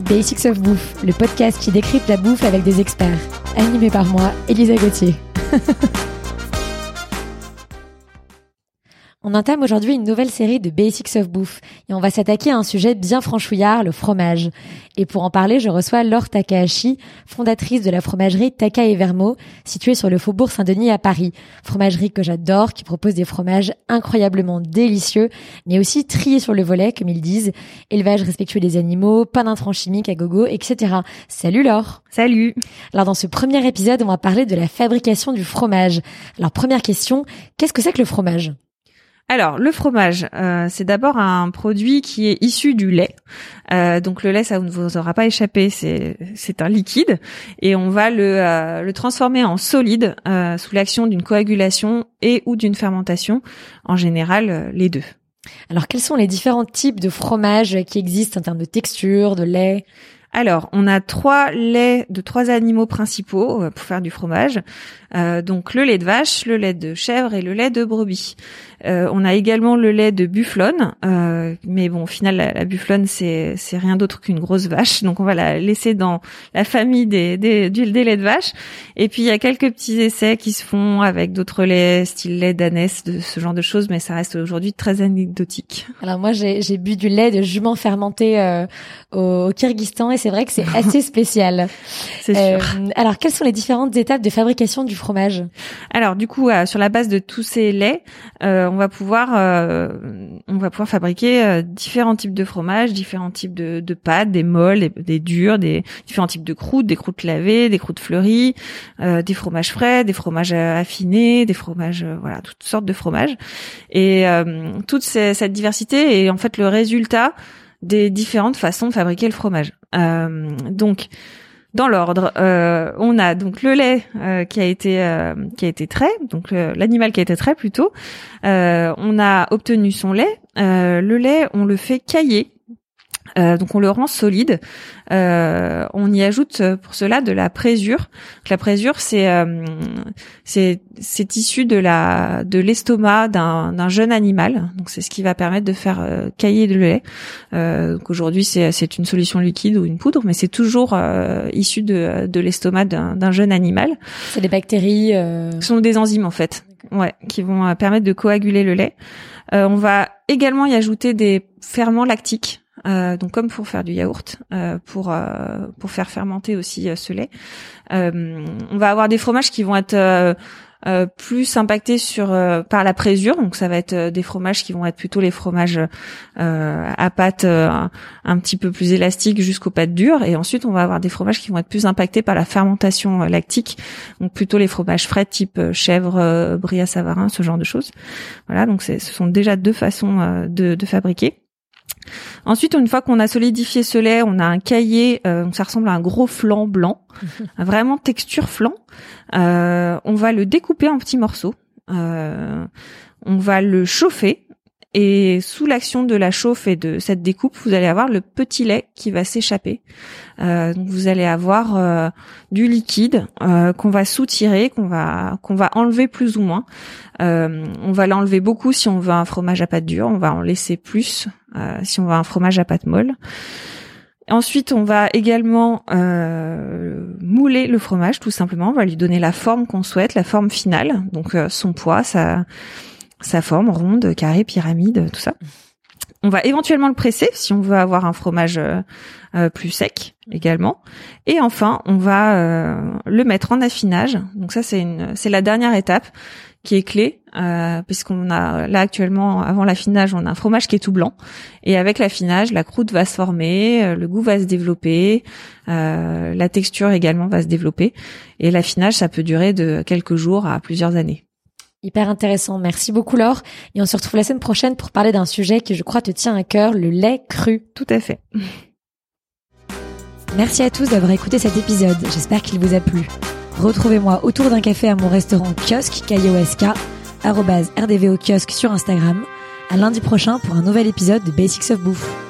Basics of Bouffe, le podcast qui décrypte la bouffe avec des experts. Animé par moi, Elisa Gauthier. On entame aujourd'hui une nouvelle série de Basics of Bouffe et on va s'attaquer à un sujet bien franchouillard, le fromage. Et pour en parler, je reçois Laure Takahashi, fondatrice de la fromagerie Taka et Vermo, située sur le faubourg Saint-Denis à Paris. Fromagerie que j'adore, qui propose des fromages incroyablement délicieux, mais aussi triés sur le volet, comme ils disent, élevage respectueux des animaux, pas d'intrants chimiques à gogo, etc. Salut Laure Salut Alors dans ce premier épisode, on va parler de la fabrication du fromage. Alors première question, qu'est-ce que c'est que le fromage? Alors, le fromage, euh, c'est d'abord un produit qui est issu du lait. Euh, donc le lait, ça ne vous aura pas échappé, c'est un liquide et on va le euh, le transformer en solide sous l'action d'une coagulation et ou d'une fermentation. En général, les deux. Alors, quels sont les différents types de fromage qui existent en termes de texture, de lait? Alors, on a trois laits de trois animaux principaux pour faire du fromage. donc le lait de vache, le lait de chèvre et le lait de brebis. Euh, on a également le lait de bufflone, euh, mais bon, au final, la, la bufflone c'est c'est rien d'autre qu'une grosse vache, donc on va la laisser dans la famille des des, des laits de vache. Et puis il y a quelques petits essais qui se font avec d'autres laits, style lait d'ânesse, de ce genre de choses, mais ça reste aujourd'hui très anecdotique. Alors moi, j'ai bu du lait de jument fermenté euh, au, Kyrgyzstan et c'est vrai que c'est assez spécial. c'est sûr. alors, quelles sont les différentes étapes de fabrication du fromage? Alors, du coup, sur la base de tous ces laits, on va pouvoir euh, on va pouvoir fabriquer euh, différents types de fromages, différents types de, de pâtes, des molles, des, durs, des différents types de croûtes, des croûtes lavées, des croûtes fleuries, euh, des fromages frais, des fromages affinés, des fromages voilà toutes sortes de fromages et toute cette diversité est en fait le résultat des différentes façons de fabriquer le fromage. donc dans l'ordre. Euh, on a donc le lait euh, qui a été euh, qui a été trait, donc l'animal qui a été trait plutôt. on a obtenu son lait. le lait, on le fait cailler euh, donc on le rend solide. Euh, on y ajoute euh, pour cela de la présure. la présure, c'est c'est c'est issu de la de l'estomac d'un d'un jeune animal. Donc c'est ce qui va permettre de faire cailler le lait. donc aujourd'hui c'est c'est une solution liquide ou une poudre, mais c'est toujours issu de de l'estomac d'un d'un jeune animal. C'est des bactéries. Ce sont des enzymes en fait, ouais, qui vont permettre de coaguler le lait. on va également y ajouter des ferments lactiques. Euh, donc comme pour faire du yaourt, euh, pour euh, pour faire fermenter aussi ce lait. on va avoir des fromages qui vont être plus impactés sur par la présure, donc ça va être des fromages qui vont être plutôt les fromages à pâte un petit peu plus élastique jusqu'aux pâtes dures, et ensuite on va avoir des fromages qui vont être plus impactés par la fermentation lactique, donc plutôt les fromages frais type chèvre, brie à savarin, ce genre de choses. Voilà, donc ce sont déjà deux façons de, de fabriquer. Ensuite, une fois qu'on a solidifié ce lait, on a un cahier, euh, ça ressemble à un gros flan blanc, vraiment texture flan. Euh, on va le découper en petits morceaux. Euh, on va le chauffer et sous l'action de la chauffe et de cette découpe, vous allez avoir le petit lait qui va s'échapper. Euh, donc vous allez avoir euh, du liquide euh, qu'on va soutirer, qu'on va qu'on va enlever plus ou moins. on va l'enlever beaucoup si on veut un fromage à pâte dure, on va en laisser plus si on veut un fromage à pâte molle. Ensuite, on va également mouler le fromage, tout simplement. On va lui donner la forme qu'on souhaite, la forme finale, donc son poids, sa sa forme ronde, carré, pyramide, tout ça. On va éventuellement le presser si on veut avoir un fromage euh, euh, plus sec également. Et enfin, on va euh, le mettre en affinage. Donc ça, c'est une, c'est la dernière étape qui est clé, puisqu'on a là actuellement, avant l'affinage, on a un fromage qui est tout blanc. Et avec l'affinage, la croûte va se former, le goût va se développer, la texture également va se développer. Et l'affinage, ça peut durer de quelques jours à plusieurs années. Hyper intéressant. Merci beaucoup Laure. Et on se retrouve la semaine prochaine pour parler d'un sujet qui je crois te tient à cœur, le lait cru. Tout à fait. Merci à tous d'avoir écouté cet épisode. J'espère qu'il vous a plu. Retrouvez-moi autour d'un café à mon restaurant kiosque KIOSK, rdvo kiosque sur Instagram. À lundi prochain pour un nouvel épisode de Basics of Bouffe.